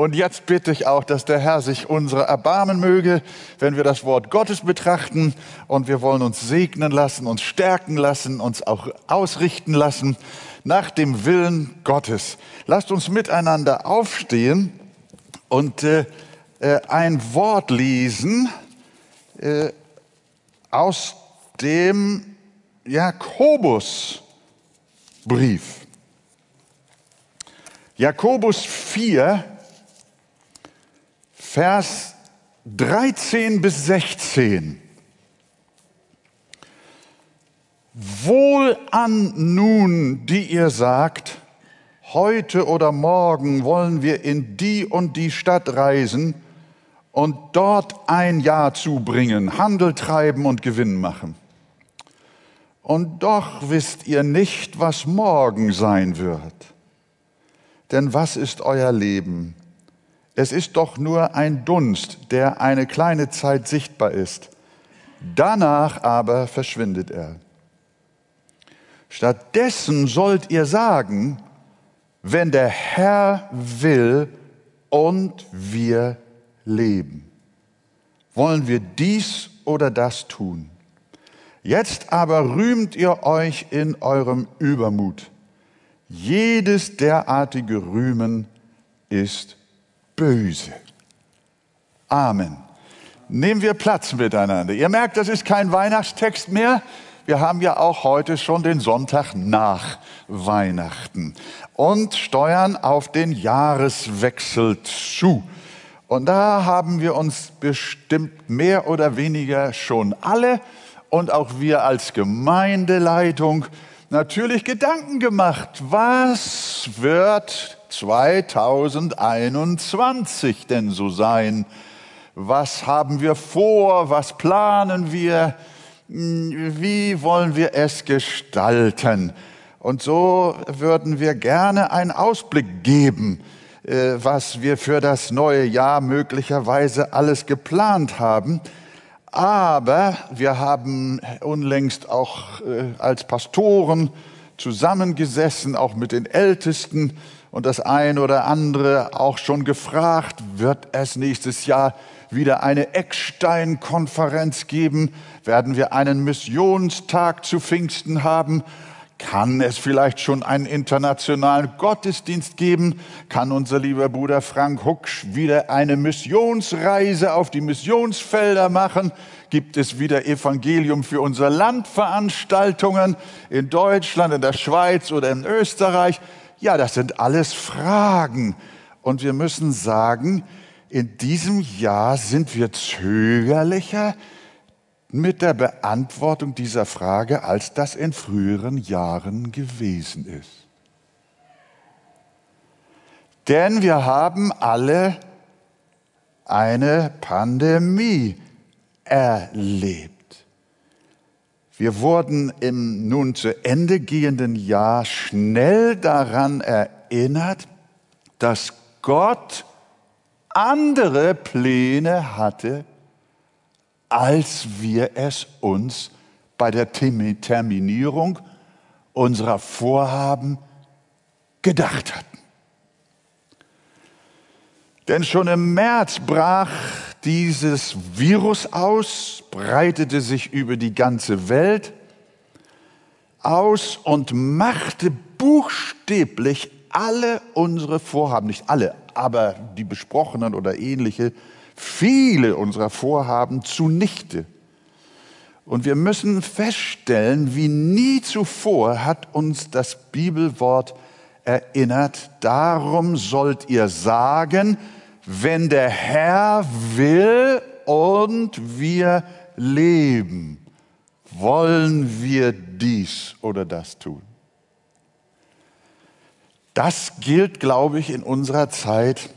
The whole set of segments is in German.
Und jetzt bitte ich auch, dass der Herr sich unsere erbarmen möge, wenn wir das Wort Gottes betrachten und wir wollen uns segnen lassen, uns stärken lassen, uns auch ausrichten lassen nach dem Willen Gottes. Lasst uns miteinander aufstehen und äh, äh, ein Wort lesen äh, aus dem Jakobusbrief. Jakobus 4, Vers 13 bis 16. Wohl an nun, die ihr sagt, heute oder morgen wollen wir in die und die Stadt reisen und dort ein Jahr zubringen, Handel treiben und Gewinn machen. Und doch wisst ihr nicht, was morgen sein wird. Denn was ist euer Leben? Es ist doch nur ein Dunst, der eine kleine Zeit sichtbar ist. Danach aber verschwindet er. Stattdessen sollt ihr sagen, wenn der Herr will und wir leben. Wollen wir dies oder das tun? Jetzt aber rühmt ihr euch in eurem Übermut. Jedes derartige Rühmen ist böse. Amen. Nehmen wir Platz miteinander. Ihr merkt, das ist kein Weihnachtstext mehr. Wir haben ja auch heute schon den Sonntag nach Weihnachten und steuern auf den Jahreswechsel zu. Und da haben wir uns bestimmt mehr oder weniger schon alle und auch wir als Gemeindeleitung natürlich Gedanken gemacht. Was wird 2021 denn so sein? Was haben wir vor? Was planen wir? Wie wollen wir es gestalten? Und so würden wir gerne einen Ausblick geben, äh, was wir für das neue Jahr möglicherweise alles geplant haben. Aber wir haben unlängst auch äh, als Pastoren zusammengesessen, auch mit den Ältesten und das ein oder andere auch schon gefragt, wird es nächstes Jahr wieder eine Eckstein-Konferenz geben? Werden wir einen Missionstag zu Pfingsten haben? Kann es vielleicht schon einen internationalen Gottesdienst geben? Kann unser lieber Bruder Frank Hucksch wieder eine Missionsreise auf die Missionsfelder machen? Gibt es wieder Evangelium für unser Land Veranstaltungen in Deutschland, in der Schweiz oder in Österreich? Ja, das sind alles Fragen. Und wir müssen sagen, in diesem Jahr sind wir zögerlicher mit der Beantwortung dieser Frage, als das in früheren Jahren gewesen ist. Denn wir haben alle eine Pandemie erlebt. Wir wurden im nun zu Ende gehenden Jahr schnell daran erinnert, dass Gott andere Pläne hatte, als wir es uns bei der Terminierung unserer Vorhaben gedacht hatten. Denn schon im März brach dieses Virus aus, breitete sich über die ganze Welt aus und machte buchstäblich alle unsere Vorhaben, nicht alle, aber die besprochenen oder ähnliche, viele unserer Vorhaben zunichte. Und wir müssen feststellen, wie nie zuvor hat uns das Bibelwort erinnert, darum sollt ihr sagen, wenn der Herr will und wir leben, wollen wir dies oder das tun. Das gilt, glaube ich, in unserer Zeit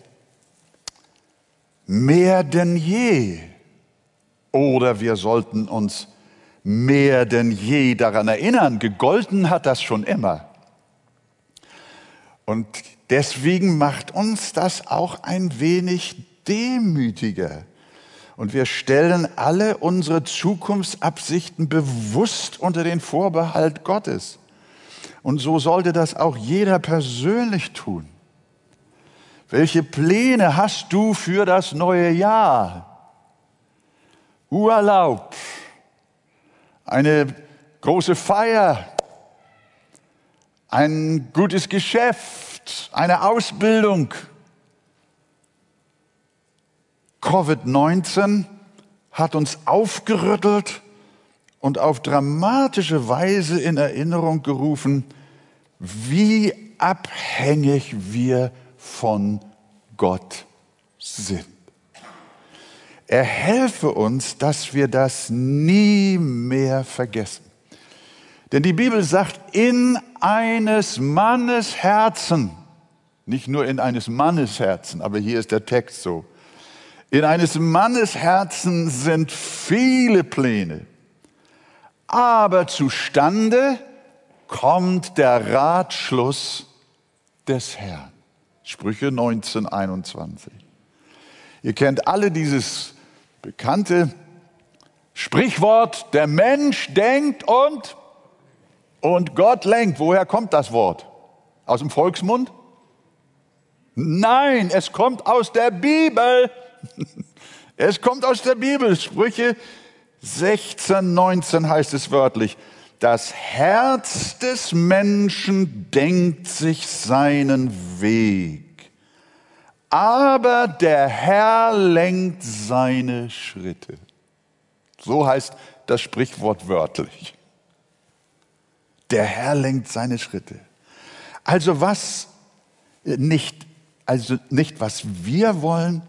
mehr denn je. Oder wir sollten uns mehr denn je daran erinnern, gegolten hat das schon immer. Und deswegen macht uns das auch ein wenig demütiger. Und wir stellen alle unsere Zukunftsabsichten bewusst unter den Vorbehalt Gottes. Und so sollte das auch jeder persönlich tun. Welche Pläne hast du für das neue Jahr? Urlaub, eine große Feier, ein gutes Geschäft, eine Ausbildung. Covid-19 hat uns aufgerüttelt und auf dramatische Weise in Erinnerung gerufen, wie abhängig wir von Gott sind. Er helfe uns, dass wir das nie mehr vergessen. Denn die Bibel sagt, in eines Mannes Herzen, nicht nur in eines Mannes Herzen, aber hier ist der Text so, in eines Mannes Herzen sind viele Pläne, aber zustande kommt der Ratschluss des Herrn. Sprüche 19, 21. Ihr kennt alle dieses bekannte Sprichwort, der Mensch denkt und, und Gott lenkt. Woher kommt das Wort? Aus dem Volksmund? Nein, es kommt aus der Bibel. Es kommt aus der Bibel. Sprüche 16, 19 heißt es wörtlich. Das Herz des Menschen denkt sich seinen Weg, aber der Herr lenkt seine Schritte. So heißt das Sprichwort wörtlich. Der Herr lenkt seine Schritte. Also was nicht, also nicht was wir wollen,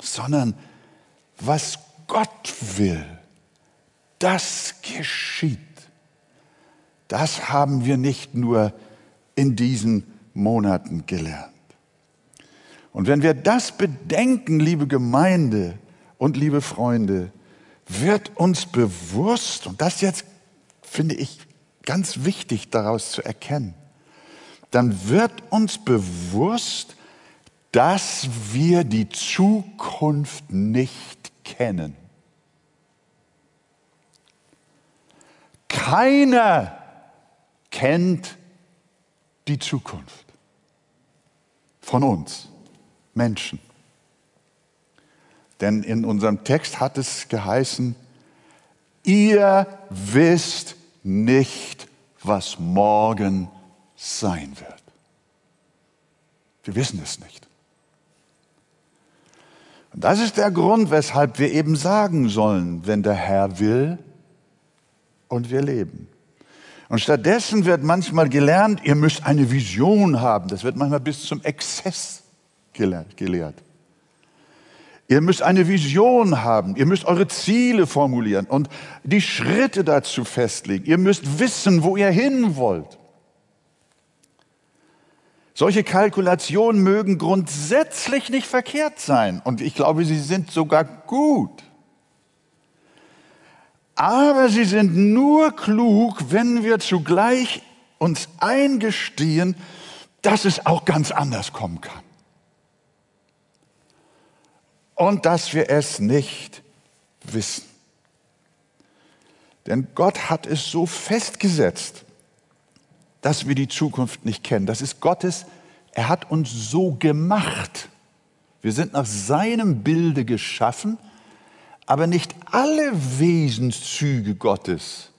sondern was Gott will, das geschieht. Das haben wir nicht nur in diesen Monaten gelernt. Und wenn wir das bedenken, liebe Gemeinde und liebe Freunde, wird uns bewusst, und das jetzt finde ich ganz wichtig daraus zu erkennen, dann wird uns bewusst, dass wir die Zukunft nicht kennen. Keiner kennt die Zukunft von uns Menschen. Denn in unserem Text hat es geheißen, ihr wisst nicht, was morgen sein wird. Wir wissen es nicht. Und das ist der Grund, weshalb wir eben sagen sollen, wenn der Herr will und wir leben. Und stattdessen wird manchmal gelernt, ihr müsst eine Vision haben. Das wird manchmal bis zum Exzess gelehrt. Ihr müsst eine Vision haben. Ihr müsst eure Ziele formulieren und die Schritte dazu festlegen. Ihr müsst wissen, wo ihr hin wollt. Solche Kalkulationen mögen grundsätzlich nicht verkehrt sein und ich glaube, sie sind sogar gut. Aber sie sind nur klug, wenn wir zugleich uns eingestehen, dass es auch ganz anders kommen kann. Und dass wir es nicht wissen. Denn Gott hat es so festgesetzt, dass wir die Zukunft nicht kennen. Das ist Gottes, er hat uns so gemacht. Wir sind nach seinem Bilde geschaffen aber nicht alle Wesenszüge Gottes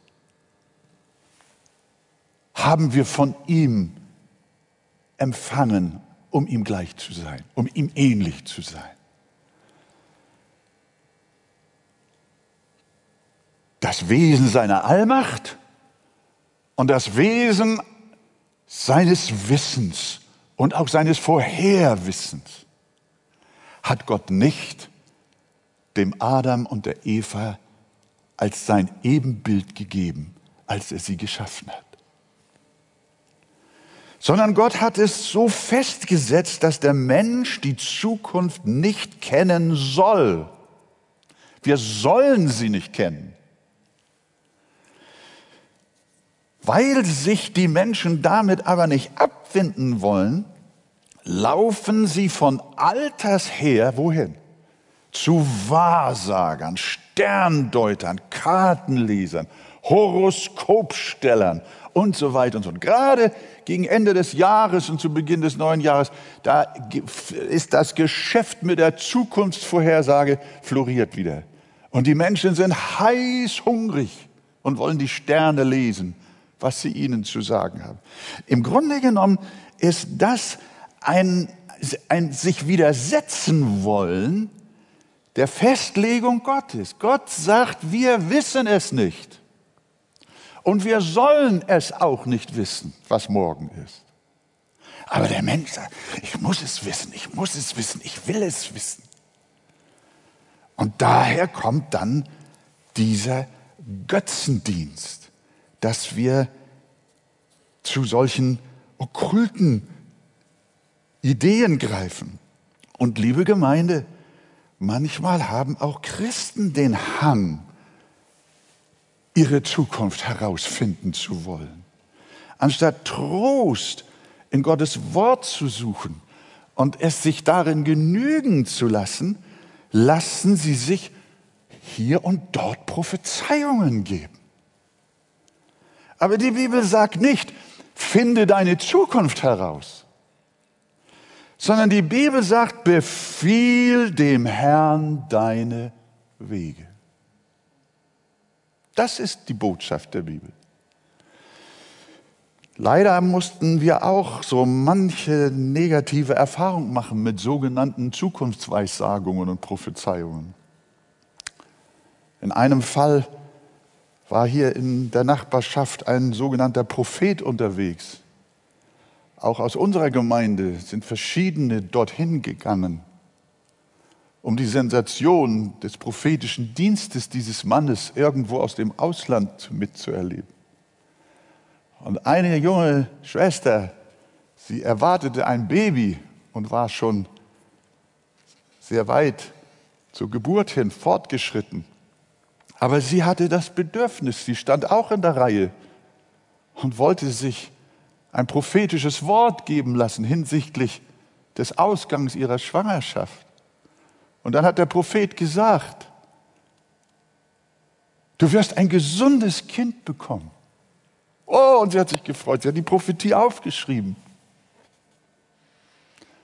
haben wir von ihm empfangen, um ihm gleich zu sein, um ihm ähnlich zu sein. Das Wesen seiner Allmacht und das Wesen seines Wissens und auch seines Vorherwissens hat Gott nicht dem Adam und der Eva als sein Ebenbild gegeben, als er sie geschaffen hat. Sondern Gott hat es so festgesetzt, dass der Mensch die Zukunft nicht kennen soll. Wir sollen sie nicht kennen. Weil sich die Menschen damit aber nicht abfinden wollen, laufen sie von Alters her wohin? Zu Wahrsagern, Sterndeutern, Kartenlesern, Horoskopstellern und so weiter und so. Gerade, gegen Ende des Jahres und zu Beginn des neuen Jahres, da ist das Geschäft mit der Zukunftsvorhersage floriert wieder. Und die Menschen sind heiß hungrig und wollen die Sterne lesen, was sie ihnen zu sagen haben. Im Grunde genommen ist das ein, ein sich widersetzen wollen der Festlegung Gottes. Gott sagt, wir wissen es nicht. Und wir sollen es auch nicht wissen, was morgen ist. Aber der Mensch sagt, ich muss es wissen, ich muss es wissen, ich will es wissen. Und daher kommt dann dieser Götzendienst, dass wir zu solchen okkulten Ideen greifen. Und liebe Gemeinde, manchmal haben auch Christen den Hang, ihre Zukunft herausfinden zu wollen. Anstatt Trost in Gottes Wort zu suchen und es sich darin genügen zu lassen, lassen sie sich hier und dort Prophezeiungen geben. Aber die Bibel sagt nicht, finde deine Zukunft heraus, sondern die Bibel sagt, befiehl dem Herrn deine Wege. Das ist die Botschaft der Bibel. Leider mussten wir auch so manche negative Erfahrung machen mit sogenannten Zukunftsweissagungen und Prophezeiungen. In einem Fall war hier in der Nachbarschaft ein sogenannter Prophet unterwegs. Auch aus unserer Gemeinde sind verschiedene dorthin gegangen, um die Sensation des prophetischen Dienstes dieses Mannes irgendwo aus dem Ausland mitzuerleben. Und eine junge Schwester, sie erwartete ein Baby und war schon sehr weit zur Geburt hin fortgeschritten. Aber sie hatte das Bedürfnis, sie stand auch in der Reihe und wollte sich ein prophetisches Wort geben lassen hinsichtlich des Ausgangs ihrer Schwangerschaft. Und dann hat der Prophet gesagt, du wirst ein gesundes Kind bekommen. Oh, und sie hat sich gefreut. Sie hat die Prophetie aufgeschrieben.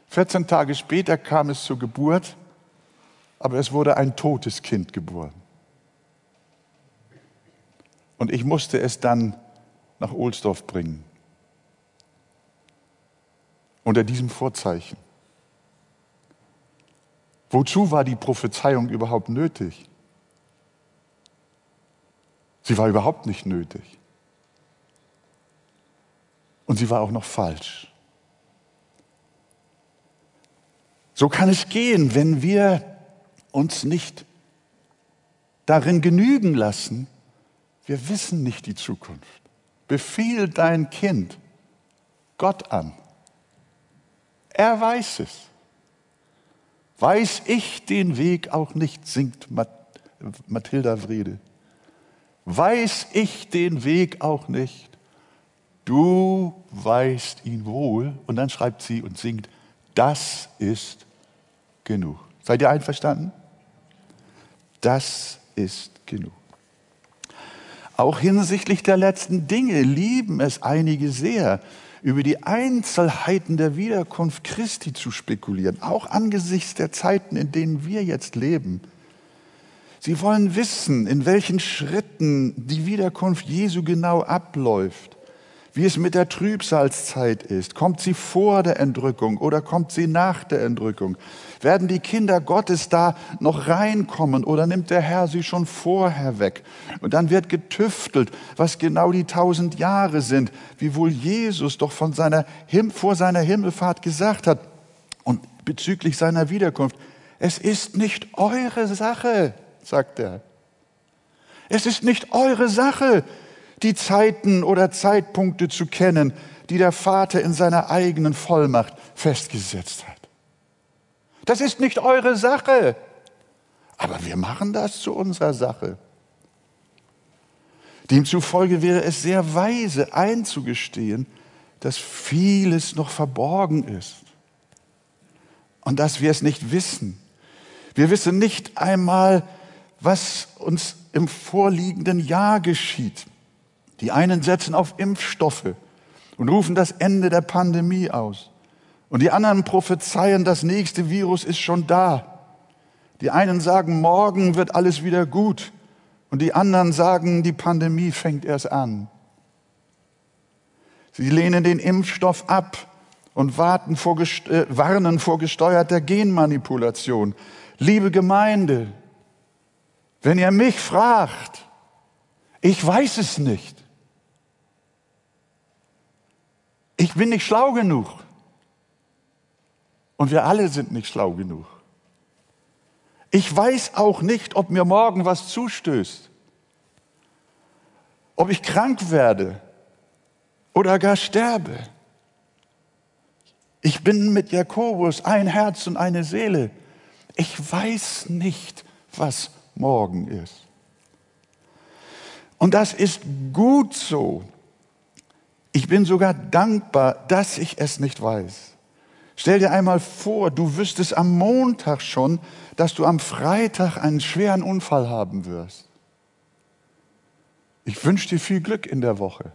14 Tage später kam es zur Geburt, aber es wurde ein totes Kind geboren. Und ich musste es dann nach Ohlsdorf bringen. Unter diesem Vorzeichen. Wozu war die Prophezeiung überhaupt nötig? Sie war überhaupt nicht nötig. Und sie war auch noch falsch. So kann es gehen, wenn wir uns nicht darin genügen lassen, wir wissen nicht die Zukunft. Befiehl dein Kind Gott an. Er weiß es. Weiß ich den Weg auch nicht, singt Mathilda Wrede. Weiß ich den Weg auch nicht, du weißt ihn wohl. Und dann schreibt sie und singt, das ist genug. Seid ihr einverstanden? Das ist genug. Auch hinsichtlich der letzten Dinge lieben es einige sehr, über die Einzelheiten der Wiederkunft Christi zu spekulieren, auch angesichts der Zeiten, in denen wir jetzt leben. Sie wollen wissen, in welchen Schritten die Wiederkunft Jesu genau abläuft wie es mit der Trübsalzeit ist. Kommt sie vor der Entrückung oder kommt sie nach der Entrückung? Werden die Kinder Gottes da noch reinkommen oder nimmt der Herr sie schon vorher weg? Und dann wird getüftelt, was genau die tausend Jahre sind, wie wohl Jesus doch von seiner, vor seiner Himmelfahrt gesagt hat und bezüglich seiner Wiederkunft. Es ist nicht eure Sache, sagt er. Es ist nicht eure Sache, die Zeiten oder Zeitpunkte zu kennen, die der Vater in seiner eigenen Vollmacht festgesetzt hat. Das ist nicht eure Sache, aber wir machen das zu unserer Sache. Demzufolge wäre es sehr weise einzugestehen, dass vieles noch verborgen ist und dass wir es nicht wissen. Wir wissen nicht einmal, was uns im vorliegenden Jahr geschieht. Die einen setzen auf Impfstoffe und rufen das Ende der Pandemie aus. Und die anderen prophezeien, das nächste Virus ist schon da. Die einen sagen, morgen wird alles wieder gut. Und die anderen sagen, die Pandemie fängt erst an. Sie lehnen den Impfstoff ab und vor, äh, warnen vor gesteuerter Genmanipulation. Liebe Gemeinde, wenn ihr mich fragt, ich weiß es nicht. Ich bin nicht schlau genug. Und wir alle sind nicht schlau genug. Ich weiß auch nicht, ob mir morgen was zustößt. Ob ich krank werde oder gar sterbe. Ich bin mit Jakobus ein Herz und eine Seele. Ich weiß nicht, was morgen ist. Und das ist gut so. Ich bin sogar dankbar, dass ich es nicht weiß. Stell dir einmal vor, du wüsstest am Montag schon, dass du am Freitag einen schweren Unfall haben wirst. Ich wünsche dir viel Glück in der Woche.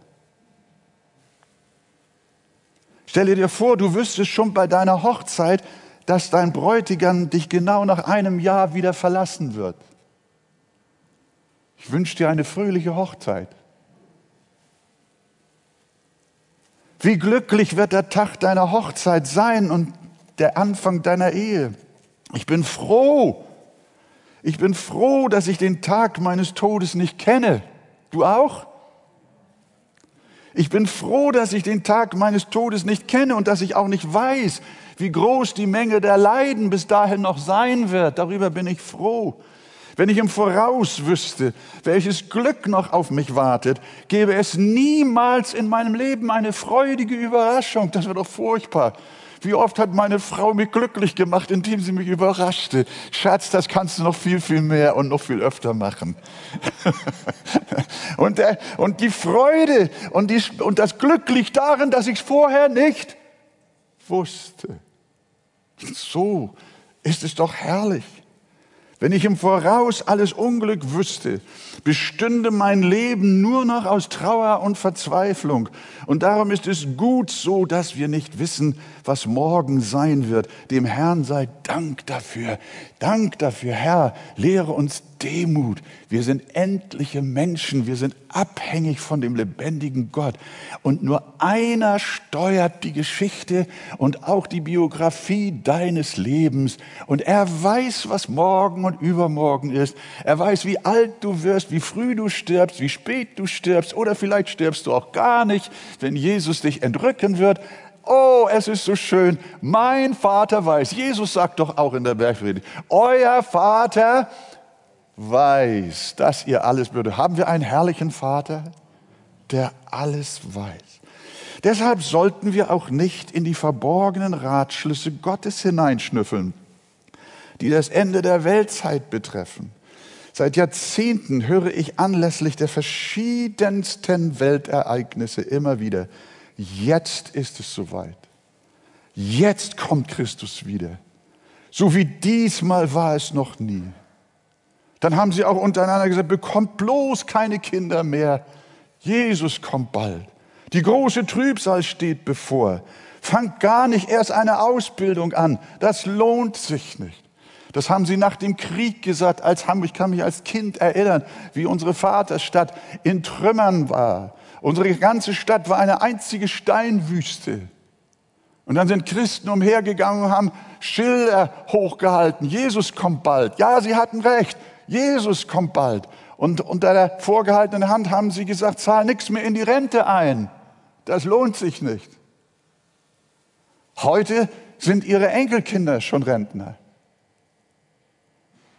Stell dir vor, du wüsstest schon bei deiner Hochzeit, dass dein Bräutigam dich genau nach einem Jahr wieder verlassen wird. Ich wünsche dir eine fröhliche Hochzeit. Wie glücklich wird der Tag deiner Hochzeit sein und der Anfang deiner Ehe. Ich bin froh. Ich bin froh, dass ich den Tag meines Todes nicht kenne. Du auch? Ich bin froh, dass ich den Tag meines Todes nicht kenne und dass ich auch nicht weiß, wie groß die Menge der Leiden bis dahin noch sein wird. Darüber bin ich froh. Wenn ich im Voraus wüsste, welches Glück noch auf mich wartet, gäbe es niemals in meinem Leben eine freudige Überraschung. Das wäre doch furchtbar. Wie oft hat meine Frau mich glücklich gemacht, indem sie mich überraschte. Schatz, das kannst du noch viel, viel mehr und noch viel öfter machen. und, der, und die Freude und, die, und das Glück liegt darin, dass ich es vorher nicht wusste. So ist es doch herrlich. Wenn ich im Voraus alles Unglück wüsste, bestünde mein Leben nur noch aus Trauer und Verzweiflung. Und darum ist es gut so, dass wir nicht wissen, was morgen sein wird. Dem Herrn sei Dank dafür. Dank dafür, Herr. Lehre uns Demut. Wir sind endliche Menschen. Wir sind abhängig von dem lebendigen Gott. Und nur einer steuert die Geschichte und auch die Biografie deines Lebens. Und er weiß, was morgen und übermorgen ist. Er weiß, wie alt du wirst, wie früh du stirbst, wie spät du stirbst. Oder vielleicht stirbst du auch gar nicht, wenn Jesus dich entrücken wird. Oh, es ist so schön. Mein Vater weiß. Jesus sagt doch auch in der Bergpredigt, euer Vater weiß, dass ihr alles würde. Haben wir einen herrlichen Vater, der alles weiß. Deshalb sollten wir auch nicht in die verborgenen Ratschlüsse Gottes hineinschnüffeln, die das Ende der Weltzeit betreffen. Seit Jahrzehnten höre ich anlässlich der verschiedensten Weltereignisse immer wieder, jetzt ist es soweit. Jetzt kommt Christus wieder. So wie diesmal war es noch nie. Dann haben sie auch untereinander gesagt, bekommt bloß keine Kinder mehr. Jesus kommt bald. Die große Trübsal steht bevor. Fangt gar nicht erst eine Ausbildung an. Das lohnt sich nicht. Das haben sie nach dem Krieg gesagt, als haben, ich kann mich als Kind erinnern, wie unsere Vaterstadt in Trümmern war. Unsere ganze Stadt war eine einzige Steinwüste. Und dann sind Christen umhergegangen und haben Schilder hochgehalten. Jesus kommt bald. Ja, sie hatten recht. Jesus kommt bald. Und unter der vorgehaltenen Hand haben sie gesagt, zahl nichts mehr in die Rente ein. Das lohnt sich nicht. Heute sind ihre Enkelkinder schon Rentner.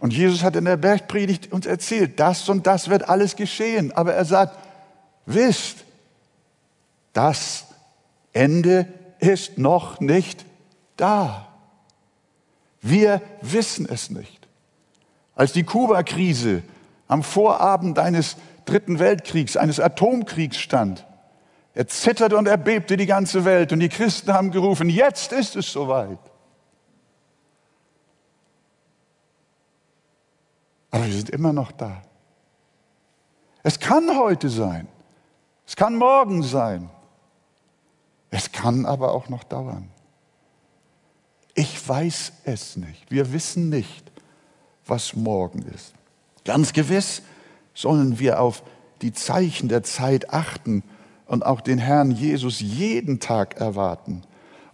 Und Jesus hat in der Bergpredigt uns erzählt, das und das wird alles geschehen. Aber er sagt, wisst, das Ende ist noch nicht da. Wir wissen es nicht. Als die Kuba-Krise am Vorabend eines Dritten Weltkriegs, eines Atomkriegs stand, er zitterte und erbebte die ganze Welt und die Christen haben gerufen, jetzt ist es soweit. Aber wir sind immer noch da. Es kann heute sein. Es kann morgen sein. kann aber auch noch dauern. Ich weiß es nicht. Wir wissen nicht, was morgen ist. Ganz gewiss sollen wir auf die Zeichen der Zeit achten und auch den Herrn Jesus jeden Tag erwarten.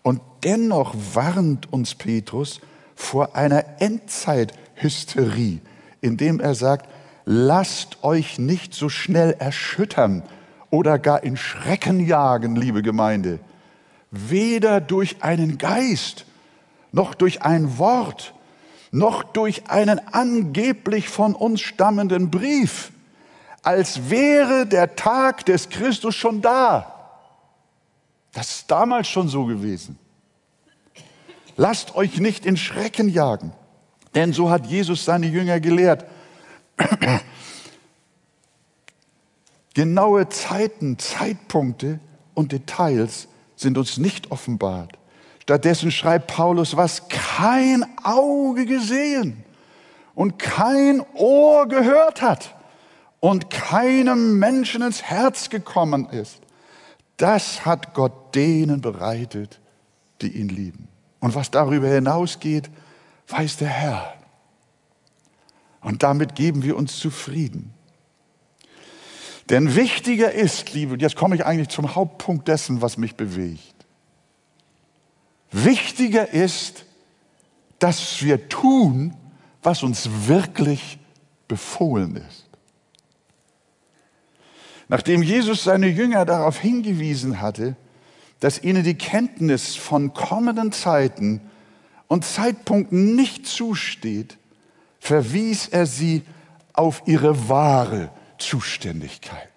Und dennoch warnt uns Petrus vor einer Endzeithysterie, indem er sagt, lasst euch nicht so schnell erschüttern oder gar in Schrecken jagen, liebe Gemeinde. Weder durch einen Geist, noch durch ein Wort, noch durch einen angeblich von uns stammenden Brief, als wäre der Tag des Christus schon da. Das ist damals schon so gewesen. Lasst euch nicht in Schrecken jagen, denn so hat Jesus seine Jünger gelehrt. Genaue Zeiten, Zeitpunkte und Details sind uns nicht offenbart. Stattdessen schreibt Paulus, was kein Auge gesehen und kein Ohr gehört hat und keinem Menschen ins Herz gekommen ist. Das hat Gott denen bereitet, die ihn lieben. Und was darüber hinausgeht, weiß der Herr. Und damit geben wir uns zufrieden. Denn wichtiger ist, liebe, jetzt komme ich eigentlich zum Hauptpunkt dessen, was mich bewegt. Wichtiger ist, dass wir tun, was uns wirklich befohlen ist. Nachdem Jesus seine Jünger darauf hingewiesen hatte, dass ihnen die Kenntnis von kommenden Zeiten und Zeitpunkten nicht zusteht, verwies er sie auf ihre wahre Zuständigkeit.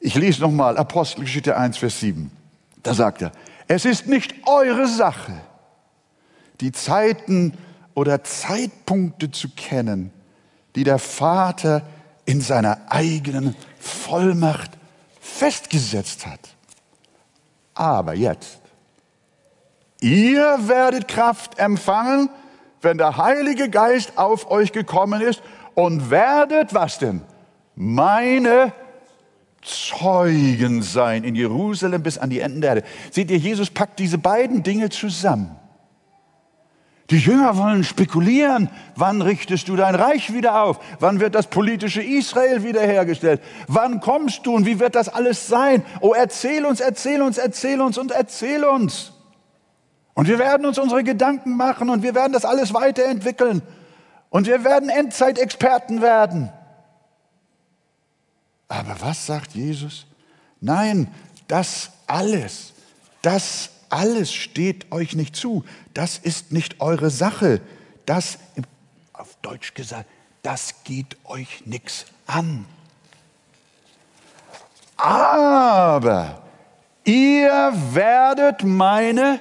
Ich lese nochmal Apostelgeschichte 1, Vers 7. Da sagt er, es ist nicht eure Sache, die Zeiten oder Zeitpunkte zu kennen, die der Vater in seiner eigenen Vollmacht festgesetzt hat. Aber jetzt, ihr werdet Kraft empfangen, wenn der Heilige Geist auf euch gekommen ist und werdet, was denn? Meine Zeugen sein in Jerusalem bis an die Enden der Erde. Seht ihr, Jesus packt diese beiden Dinge zusammen. Die Jünger wollen spekulieren. Wann richtest du dein Reich wieder auf? Wann wird das politische Israel wiederhergestellt? Wann kommst du und wie wird das alles sein? Oh, erzähl uns, erzähl uns, erzähl uns und erzähl uns. Und wir werden uns unsere Gedanken machen und wir werden das alles weiterentwickeln. Und wir werden Endzeitexperten werden. Aber was sagt Jesus? Nein, das alles, das alles steht euch nicht zu. Das ist nicht eure Sache. Das, auf Deutsch gesagt, das geht euch nichts an. Aber ihr werdet meine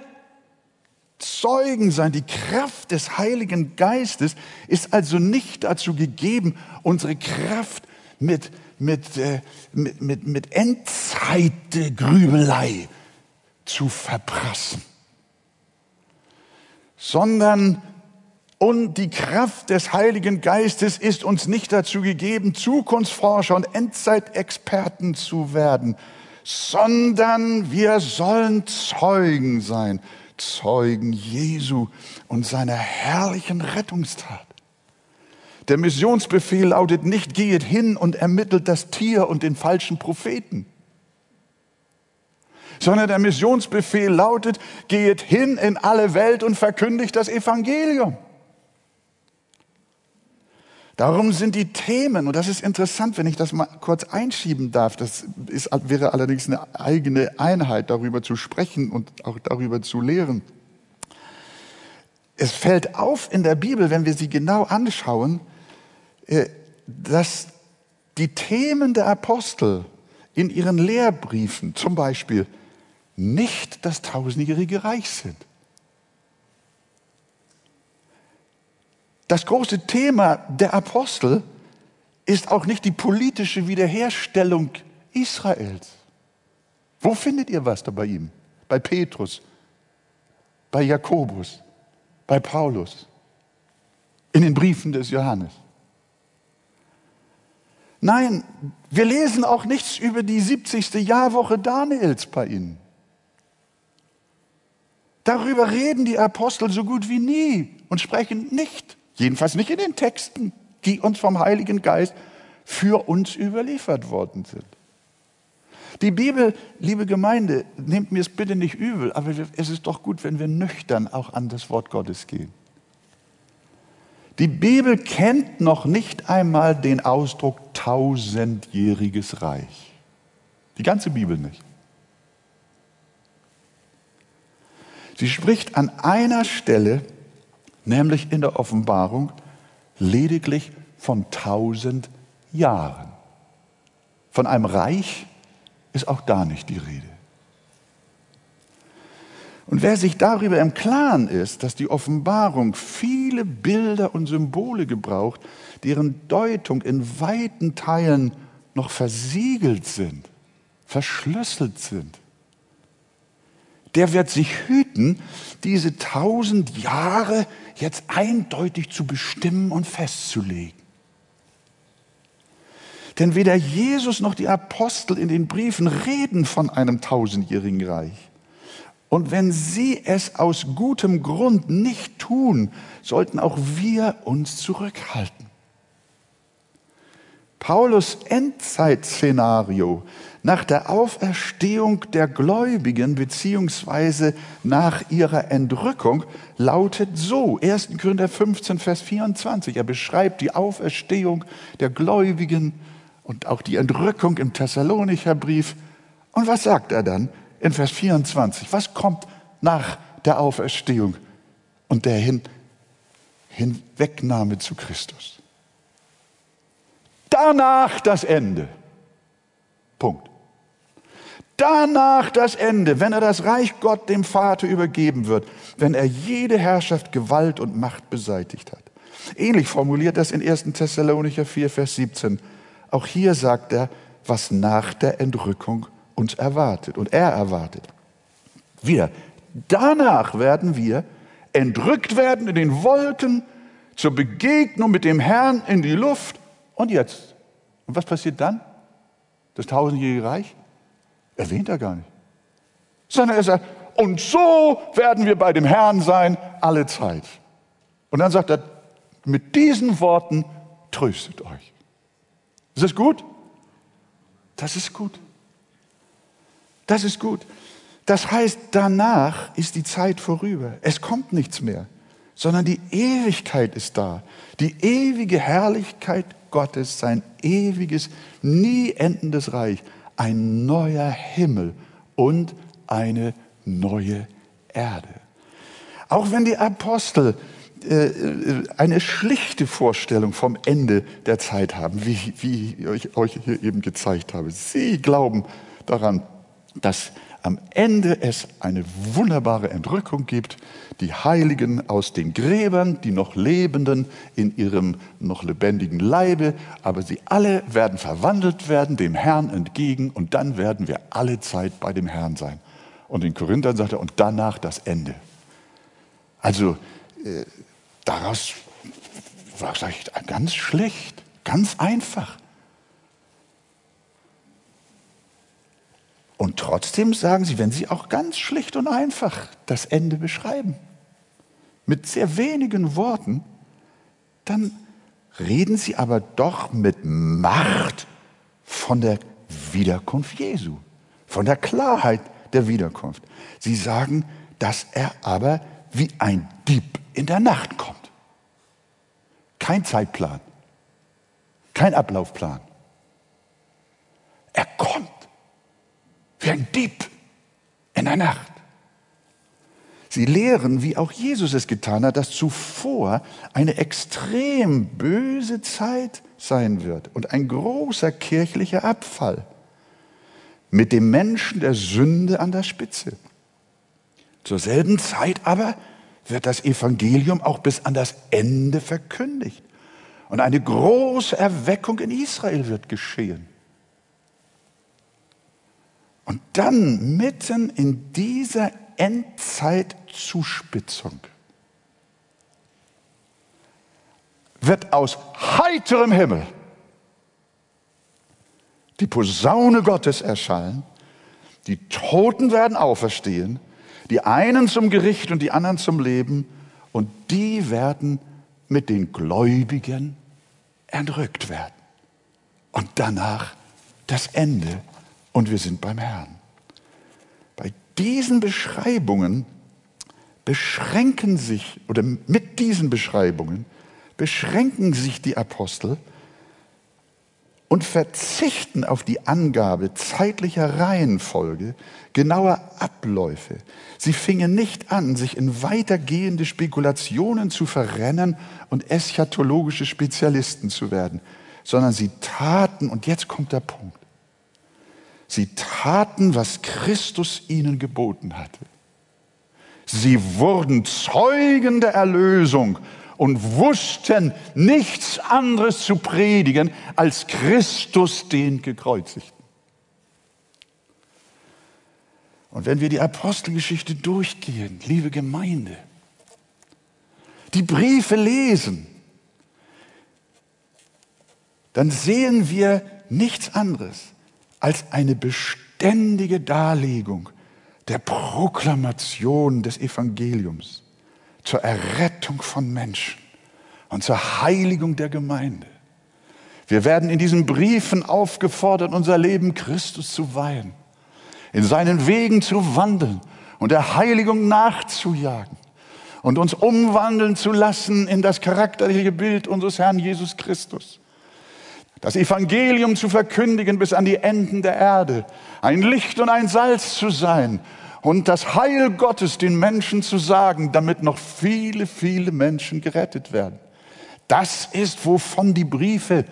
Zeugen sein. Die Kraft des Heiligen Geistes ist also nicht dazu gegeben, unsere Kraft mit, mit, äh, mit, mit, mit Endzeitgrübelei zu verprassen, sondern und die Kraft des Heiligen Geistes ist uns nicht dazu gegeben, Zukunftsforscher und Endzeitexperten zu werden, sondern wir sollen Zeugen sein, Zeugen Jesu und seiner herrlichen Rettungstat. Der Missionsbefehl lautet nicht, gehet hin und ermittelt das Tier und den falschen Propheten sondern der Missionsbefehl lautet, geht hin in alle Welt und verkündigt das Evangelium. Darum sind die Themen, und das ist interessant, wenn ich das mal kurz einschieben darf, das ist, wäre allerdings eine eigene Einheit, darüber zu sprechen und auch darüber zu lehren. Es fällt auf in der Bibel, wenn wir sie genau anschauen, dass die Themen der Apostel in ihren Lehrbriefen zum Beispiel nicht das tausendjährige Reich sind. Das große Thema der Apostel ist auch nicht die politische Wiederherstellung Israels. Wo findet ihr was da bei ihm? Bei Petrus, bei Jakobus, bei Paulus, in den Briefen des Johannes. Nein, wir lesen auch nichts über die 70. Jahrwoche Daniels bei ihnen. Darüber reden die Apostel so gut wie nie und sprechen nicht, jedenfalls nicht in den Texten, die uns vom Heiligen Geist für uns überliefert worden sind. Die Bibel, liebe Gemeinde, nehmt mir es bitte nicht übel, aber es ist doch gut, wenn wir nüchtern auch an das Wort Gottes gehen. Die Bibel kennt noch nicht einmal den Ausdruck tausendjähriges Reich. Die ganze Bibel nicht. Sie spricht an einer Stelle, nämlich in der Offenbarung, lediglich von tausend Jahren. Von einem Reich ist auch da nicht die Rede. Und wer sich darüber im Klaren ist, dass die Offenbarung viele Bilder und Symbole gebraucht, deren Deutung in weiten Teilen noch versiegelt sind, verschlüsselt sind, der wird sich hüten, diese tausend Jahre jetzt eindeutig zu bestimmen und festzulegen. Denn weder Jesus noch die Apostel in den Briefen reden von einem tausendjährigen Reich. Und wenn sie es aus gutem Grund nicht tun, sollten auch wir uns zurückhalten. Paulus Endzeitszenario nach der Auferstehung der Gläubigen beziehungsweise nach ihrer Entrückung lautet so, 1. Korinther 15, Vers 24. Er beschreibt die Auferstehung der Gläubigen und auch die Entrückung im Thessalonicher Brief. Und was sagt er dann in Vers 24? Was kommt nach der Auferstehung und der Hin Hinwegnahme zu Christus? Danach das Ende. Punkt. Danach das Ende, wenn er das Reich Gott dem Vater übergeben wird, wenn er jede Herrschaft, Gewalt und Macht beseitigt hat. Ähnlich formuliert das in 1. Thessalonicher 4, Vers 17. Auch hier sagt er, was nach der Entrückung uns erwartet und er erwartet. Wir, danach werden wir entrückt werden in den Wolken zur Begegnung mit dem Herrn in die Luft. Und jetzt? Und was passiert dann? Das tausendjährige Reich? Erwähnt er gar nicht. Sondern er sagt, und so werden wir bei dem Herrn sein alle Zeit. Und dann sagt er, mit diesen Worten tröstet euch. Ist das gut? Das ist gut. Das ist gut. Das heißt, danach ist die Zeit vorüber. Es kommt nichts mehr, sondern die Ewigkeit ist da. Die ewige Herrlichkeit Gottes, sein ewiges, nie endendes Reich ein neuer Himmel und eine neue Erde. Auch wenn die Apostel äh, eine schlichte Vorstellung vom Ende der Zeit haben, wie, wie ich euch hier eben gezeigt habe. Sie glauben daran, dass am Ende es eine wunderbare Entrückung gibt, die Heiligen aus den Gräbern, die noch Lebenden in ihrem noch lebendigen Leibe, aber sie alle werden verwandelt werden, dem Herrn entgegen und dann werden wir alle Zeit bei dem Herrn sein. Und in Korinthern sagt er, und danach das Ende. Also äh, daraus war ich ganz schlecht, ganz einfach. Und trotzdem sagen sie, wenn sie auch ganz schlicht und einfach das Ende beschreiben, mit sehr wenigen Worten, dann reden sie aber doch mit Macht von der Wiederkunft Jesu, von der Klarheit der Wiederkunft. Sie sagen, dass er aber wie ein Dieb in der Nacht kommt. Kein Zeitplan, kein Ablaufplan. Er kommt wie ein Dieb in der Nacht. Sie lehren, wie auch Jesus es getan hat, dass zuvor eine extrem böse Zeit sein wird und ein großer kirchlicher Abfall mit dem Menschen der Sünde an der Spitze. Zur selben Zeit aber wird das Evangelium auch bis an das Ende verkündigt. Und eine große Erweckung in Israel wird geschehen. Und dann mitten in dieser Endzeitzuspitzung wird aus heiterem Himmel die Posaune Gottes erschallen, die Toten werden auferstehen, die einen zum Gericht und die anderen zum Leben, und die werden mit den Gläubigen entrückt werden. Und danach das Ende und wir sind beim Herrn. Bei diesen Beschreibungen beschränken sich, oder mit diesen Beschreibungen beschränken sich die Apostel und verzichten auf die Angabe zeitlicher Reihenfolge, genauer Abläufe. Sie fingen nicht an, sich in weitergehende Spekulationen zu verrennen und eschatologische Spezialisten zu werden, sondern sie taten, und jetzt kommt der Punkt, sie taten, was Christus ihnen geboten hatte. Sie wurden Zeugen der Erlösung und wussten nichts anderes zu predigen als Christus den gekreuzigten. Und wenn wir die Apostelgeschichte durchgehen, liebe Gemeinde, die Briefe lesen, dann sehen wir nichts anderes als eine beständige Darlegung der Proklamation des Evangeliums zur Errettung von Menschen und zur Heiligung der Gemeinde. Wir werden in diesen Briefen aufgefordert, unser Leben Christus zu weihen, in seinen Wegen zu wandeln und der Heiligung nachzujagen und uns umwandeln zu lassen in das charakterliche Bild unseres Herrn Jesus Christus. Das Evangelium zu verkündigen bis an die Enden der Erde, ein Licht und ein Salz zu sein und das Heil Gottes den Menschen zu sagen, damit noch viele, viele Menschen gerettet werden. Das ist, wovon die Briefe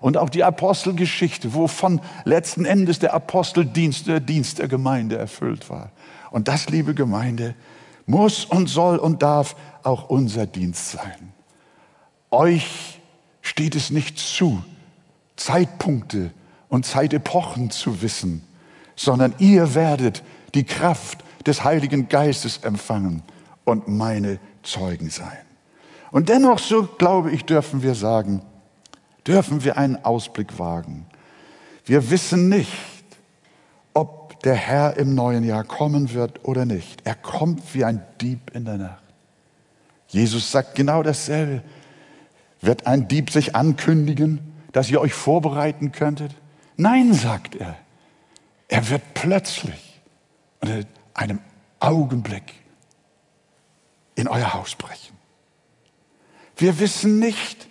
und auch die Apostelgeschichte, wovon letzten Endes der Aposteldienst, der Dienst der Gemeinde erfüllt war. Und das, liebe Gemeinde, muss und soll und darf auch unser Dienst sein. Euch steht es nicht zu, Zeitpunkte und Zeitepochen zu wissen, sondern ihr werdet die Kraft des Heiligen Geistes empfangen und meine Zeugen sein. Und dennoch, so glaube ich, dürfen wir sagen, dürfen wir einen Ausblick wagen. Wir wissen nicht, ob der Herr im neuen Jahr kommen wird oder nicht. Er kommt wie ein Dieb in der Nacht. Jesus sagt genau dasselbe. Wird ein Dieb sich ankündigen, dass ihr euch vorbereiten könntet? Nein, sagt er. Er wird plötzlich in einem Augenblick in euer Haus brechen. Wir wissen nicht,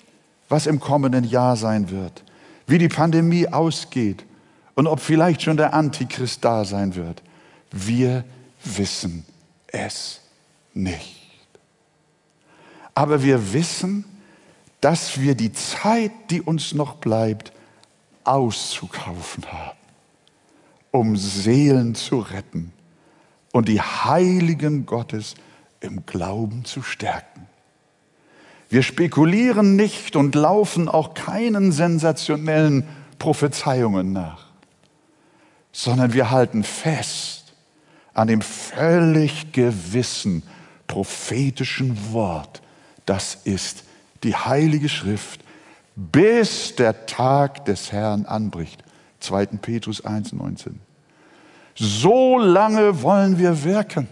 was im kommenden Jahr sein wird, wie die Pandemie ausgeht und ob vielleicht schon der Antichrist da sein wird. Wir wissen es nicht. Aber wir wissen, dass wir die Zeit, die uns noch bleibt, auszukaufen haben um Seelen zu retten und die Heiligen Gottes im Glauben zu stärken. Wir spekulieren nicht und laufen auch keinen sensationellen Prophezeiungen nach, sondern wir halten fest an dem völlig gewissen prophetischen Wort. Das ist die Heilige Schrift, bis der Tag des Herrn anbricht. 2. Petrus 1, 19. So lange wollen wir wirken.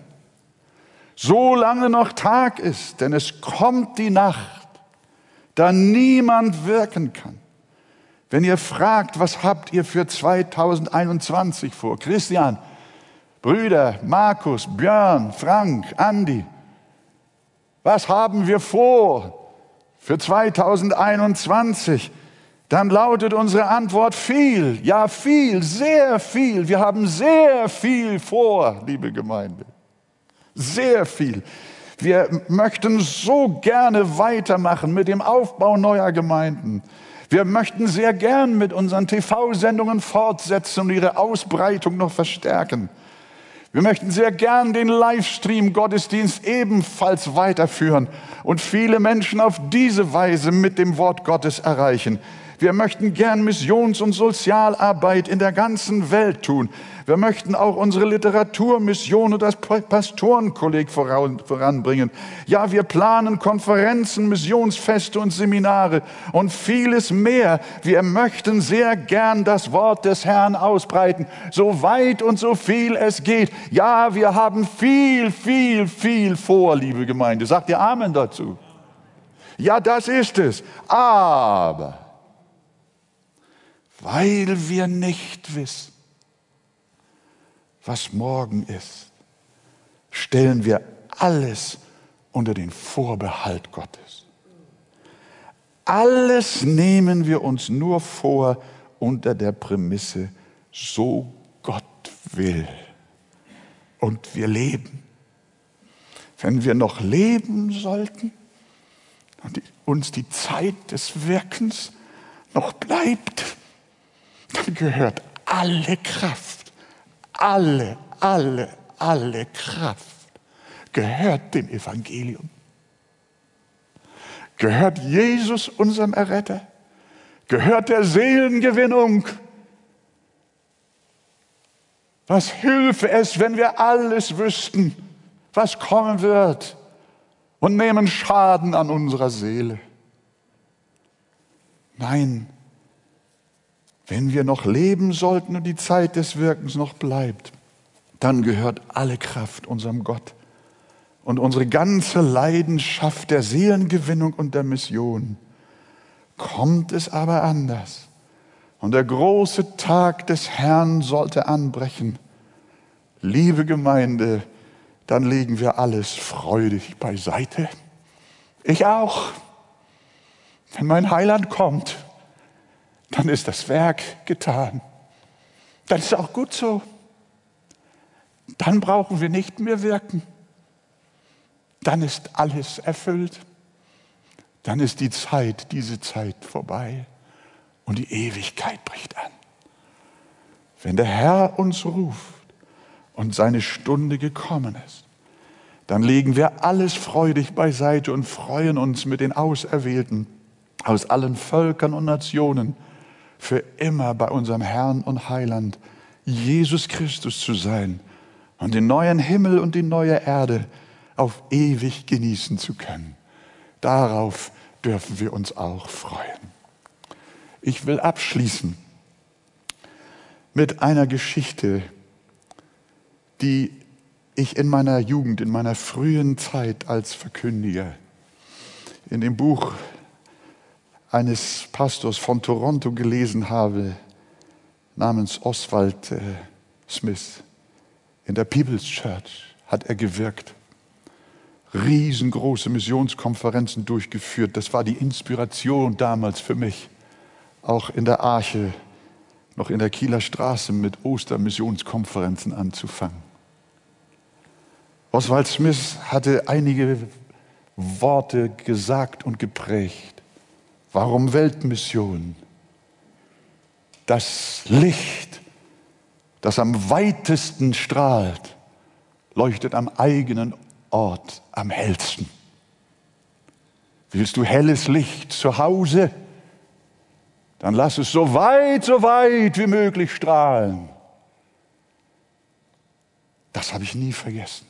So lange noch Tag ist, denn es kommt die Nacht, da niemand wirken kann. Wenn ihr fragt, was habt ihr für 2021 vor? Christian, Brüder, Markus, Björn, Frank, Andi, was haben wir vor für 2021? dann lautet unsere Antwort viel, ja viel, sehr viel. Wir haben sehr viel vor, liebe Gemeinde. Sehr viel. Wir möchten so gerne weitermachen mit dem Aufbau neuer Gemeinden. Wir möchten sehr gern mit unseren TV-Sendungen fortsetzen und ihre Ausbreitung noch verstärken. Wir möchten sehr gern den Livestream-Gottesdienst ebenfalls weiterführen und viele Menschen auf diese Weise mit dem Wort Gottes erreichen. Wir möchten gern Missions- und Sozialarbeit in der ganzen Welt tun. Wir möchten auch unsere Literaturmission und das Pastorenkolleg voranbringen. Ja, wir planen Konferenzen, Missionsfeste und Seminare und vieles mehr. Wir möchten sehr gern das Wort des Herrn ausbreiten, so weit und so viel es geht. Ja, wir haben viel, viel, viel vor, liebe Gemeinde. Sagt ihr Amen dazu? Ja, das ist es. Aber weil wir nicht wissen, was morgen ist, stellen wir alles unter den Vorbehalt Gottes. Alles nehmen wir uns nur vor unter der Prämisse, so Gott will. Und wir leben. Wenn wir noch leben sollten und uns die Zeit des Wirkens noch bleibt, dann gehört alle Kraft alle, alle, alle Kraft gehört dem Evangelium. Gehört Jesus unserem Erretter? Gehört der Seelengewinnung? Was hilfe es, wenn wir alles wüssten, was kommen wird und nehmen Schaden an unserer Seele? Nein, wenn wir noch leben sollten und die Zeit des Wirkens noch bleibt, dann gehört alle Kraft unserem Gott und unsere ganze Leidenschaft der Seelengewinnung und der Mission. Kommt es aber anders und der große Tag des Herrn sollte anbrechen, liebe Gemeinde, dann legen wir alles freudig beiseite. Ich auch. Wenn mein Heiland kommt, dann ist das Werk getan. Dann ist auch gut so. Dann brauchen wir nicht mehr wirken. Dann ist alles erfüllt. Dann ist die Zeit, diese Zeit vorbei und die Ewigkeit bricht an. Wenn der Herr uns ruft und seine Stunde gekommen ist, dann legen wir alles freudig beiseite und freuen uns mit den Auserwählten aus allen Völkern und Nationen, für immer bei unserem Herrn und Heiland Jesus Christus zu sein und den neuen Himmel und die neue Erde auf ewig genießen zu können. Darauf dürfen wir uns auch freuen. Ich will abschließen mit einer Geschichte, die ich in meiner Jugend, in meiner frühen Zeit als Verkündiger in dem Buch eines Pastors von Toronto gelesen habe, namens Oswald äh, Smith. In der People's Church hat er gewirkt, riesengroße Missionskonferenzen durchgeführt. Das war die Inspiration damals für mich, auch in der Arche, noch in der Kieler Straße mit Ostermissionskonferenzen anzufangen. Oswald Smith hatte einige Worte gesagt und geprägt. Warum Weltmission? Das Licht, das am weitesten strahlt, leuchtet am eigenen Ort am hellsten. Willst du helles Licht zu Hause? Dann lass es so weit, so weit wie möglich strahlen. Das habe ich nie vergessen.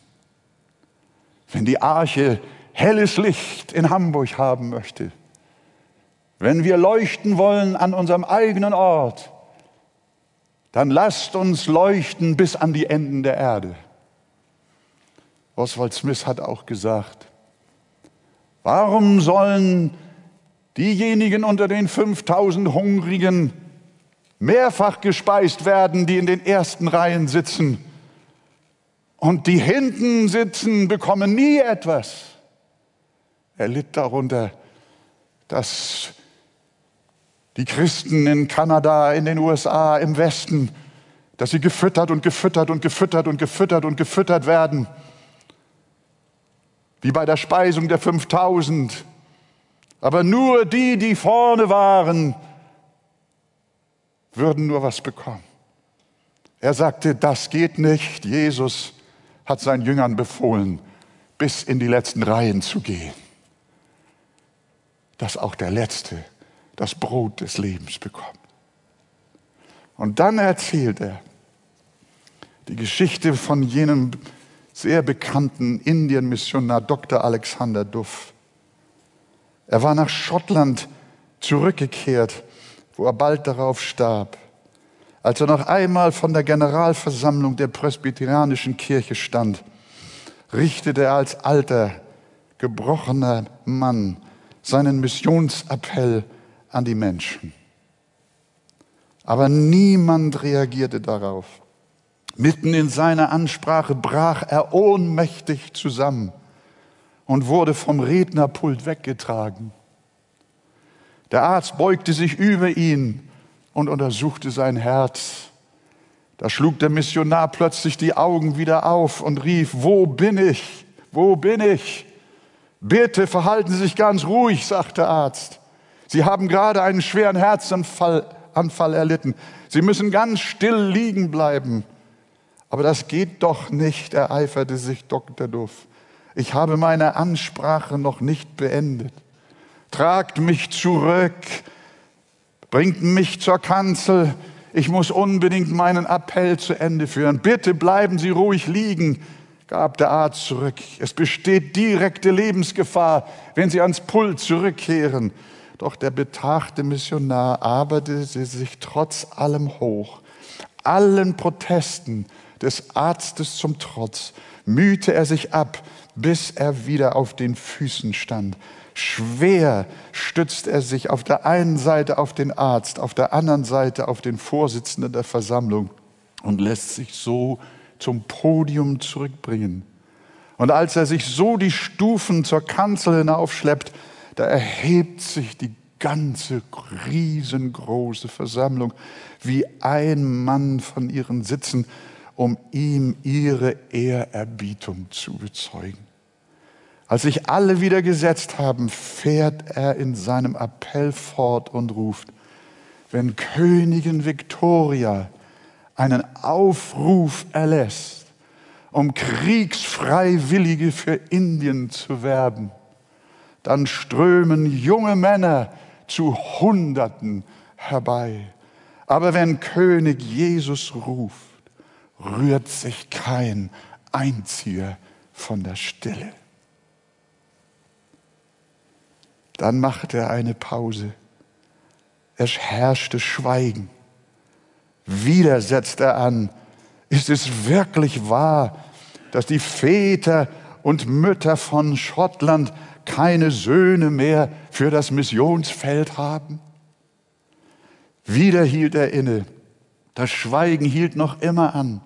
Wenn die Arche helles Licht in Hamburg haben möchte, wenn wir leuchten wollen an unserem eigenen Ort, dann lasst uns leuchten bis an die Enden der Erde. Oswald Smith hat auch gesagt, warum sollen diejenigen unter den 5000 Hungrigen mehrfach gespeist werden, die in den ersten Reihen sitzen, und die hinten sitzen, bekommen nie etwas. Er litt darunter, dass die Christen in Kanada, in den USA, im Westen, dass sie gefüttert und gefüttert und gefüttert und gefüttert und gefüttert werden. Wie bei der Speisung der 5000. Aber nur die, die vorne waren, würden nur was bekommen. Er sagte, das geht nicht. Jesus hat seinen Jüngern befohlen, bis in die letzten Reihen zu gehen, dass auch der Letzte das Brot des Lebens bekommt. Und dann erzählt er die Geschichte von jenem sehr bekannten Indien-Missionar Dr. Alexander Duff. Er war nach Schottland zurückgekehrt, wo er bald darauf starb. Als er noch einmal von der Generalversammlung der Presbyterianischen Kirche stand, richtete er als alter, gebrochener Mann seinen Missionsappell an die Menschen. Aber niemand reagierte darauf. Mitten in seiner Ansprache brach er ohnmächtig zusammen und wurde vom Rednerpult weggetragen. Der Arzt beugte sich über ihn und untersuchte sein Herz. Da schlug der Missionar plötzlich die Augen wieder auf und rief, wo bin ich? Wo bin ich? Bitte verhalten Sie sich ganz ruhig, sagte der Arzt. Sie haben gerade einen schweren Herzanfall Anfall erlitten. Sie müssen ganz still liegen bleiben. Aber das geht doch nicht, ereiferte sich Dr. Duff. Ich habe meine Ansprache noch nicht beendet. Tragt mich zurück, bringt mich zur Kanzel. Ich muss unbedingt meinen Appell zu Ende führen. Bitte bleiben Sie ruhig liegen, gab der Arzt zurück. Es besteht direkte Lebensgefahr, wenn Sie ans Pult zurückkehren. Doch der betagte Missionar arbeitete sich trotz allem hoch. Allen Protesten des Arztes zum Trotz mühte er sich ab, bis er wieder auf den Füßen stand. Schwer stützt er sich auf der einen Seite auf den Arzt, auf der anderen Seite auf den Vorsitzenden der Versammlung und lässt sich so zum Podium zurückbringen. Und als er sich so die Stufen zur Kanzel hinaufschleppt, da erhebt sich die ganze riesengroße Versammlung wie ein Mann von ihren Sitzen um ihm ihre Ehrerbietung zu bezeugen. Als sich alle wieder gesetzt haben, fährt er in seinem Appell fort und ruft, wenn Königin Victoria einen Aufruf erlässt, um Kriegsfreiwillige für Indien zu werben, dann strömen junge Männer zu Hunderten herbei. Aber wenn König Jesus ruft, rührt sich kein einziger von der Stille. Dann machte er eine Pause. Es herrschte Schweigen. Wieder setzt er an. Ist es wirklich wahr, dass die Väter und Mütter von Schottland keine Söhne mehr für das Missionsfeld haben? Wieder hielt er inne. Das Schweigen hielt noch immer an.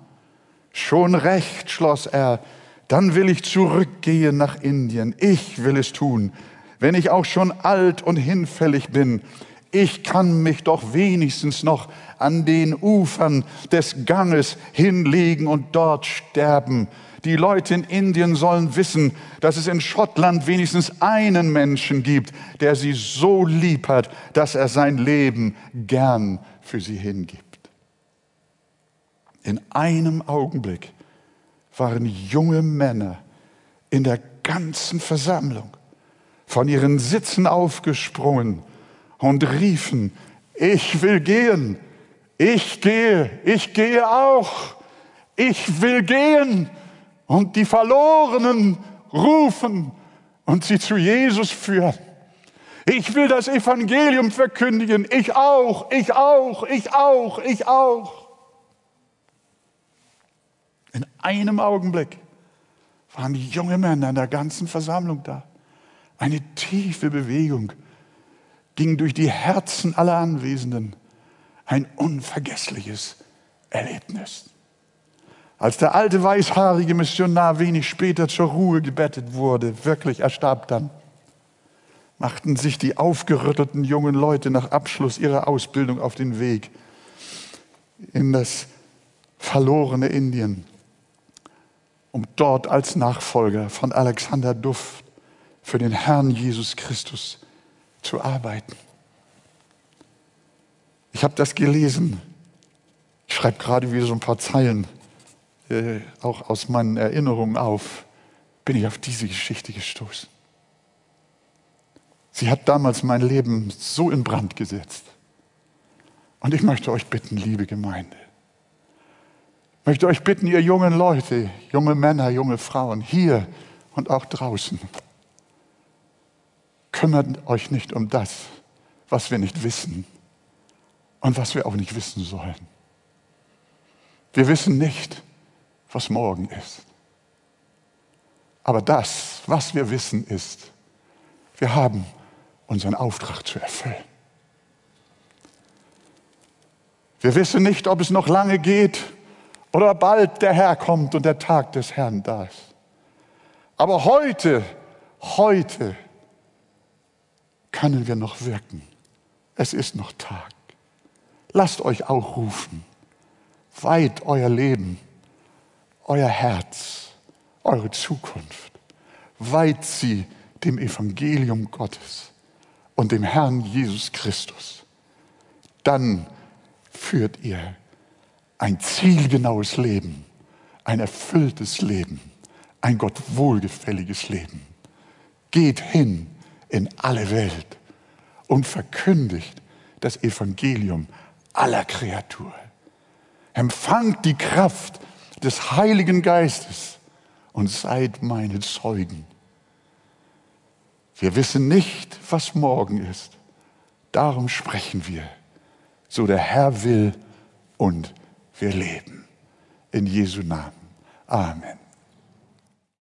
Schon recht, schloss er, dann will ich zurückgehen nach Indien. Ich will es tun, wenn ich auch schon alt und hinfällig bin. Ich kann mich doch wenigstens noch an den Ufern des Ganges hinlegen und dort sterben. Die Leute in Indien sollen wissen, dass es in Schottland wenigstens einen Menschen gibt, der sie so lieb hat, dass er sein Leben gern für sie hingibt. In einem Augenblick waren junge Männer in der ganzen Versammlung von ihren Sitzen aufgesprungen und riefen, ich will gehen, ich gehe, ich gehe auch, ich will gehen und die Verlorenen rufen und sie zu Jesus führen. Ich will das Evangelium verkündigen, ich auch, ich auch, ich auch, ich auch. In einem Augenblick waren die jungen Männer in der ganzen Versammlung da. Eine tiefe Bewegung ging durch die Herzen aller Anwesenden. Ein unvergessliches Erlebnis. Als der alte weißhaarige Missionar wenig später zur Ruhe gebettet wurde, wirklich erstarb dann, machten sich die aufgerüttelten jungen Leute nach Abschluss ihrer Ausbildung auf den Weg in das verlorene Indien um dort als Nachfolger von Alexander Duft für den Herrn Jesus Christus zu arbeiten. Ich habe das gelesen. Ich schreibe gerade wieder so ein paar Zeilen, äh, auch aus meinen Erinnerungen auf. Bin ich auf diese Geschichte gestoßen. Sie hat damals mein Leben so in Brand gesetzt. Und ich möchte euch bitten, liebe Gemeinde, möchte euch bitten, ihr jungen Leute, junge Männer, junge Frauen, hier und auch draußen, kümmert euch nicht um das, was wir nicht wissen und was wir auch nicht wissen sollen. Wir wissen nicht, was morgen ist. Aber das, was wir wissen, ist, wir haben unseren Auftrag zu erfüllen. Wir wissen nicht, ob es noch lange geht oder bald der Herr kommt und der Tag des Herrn da ist. Aber heute, heute können wir noch wirken. Es ist noch Tag. Lasst euch auch rufen. Weit euer Leben, euer Herz, eure Zukunft. Weiht sie dem Evangelium Gottes und dem Herrn Jesus Christus. Dann führt ihr ein zielgenaues Leben, ein erfülltes Leben, ein Gott wohlgefälliges Leben. Geht hin in alle Welt und verkündigt das Evangelium aller Kreatur. Empfangt die Kraft des Heiligen Geistes und seid meine Zeugen. Wir wissen nicht, was morgen ist. Darum sprechen wir so der Herr will und wir leben. In Jesu Namen. Amen.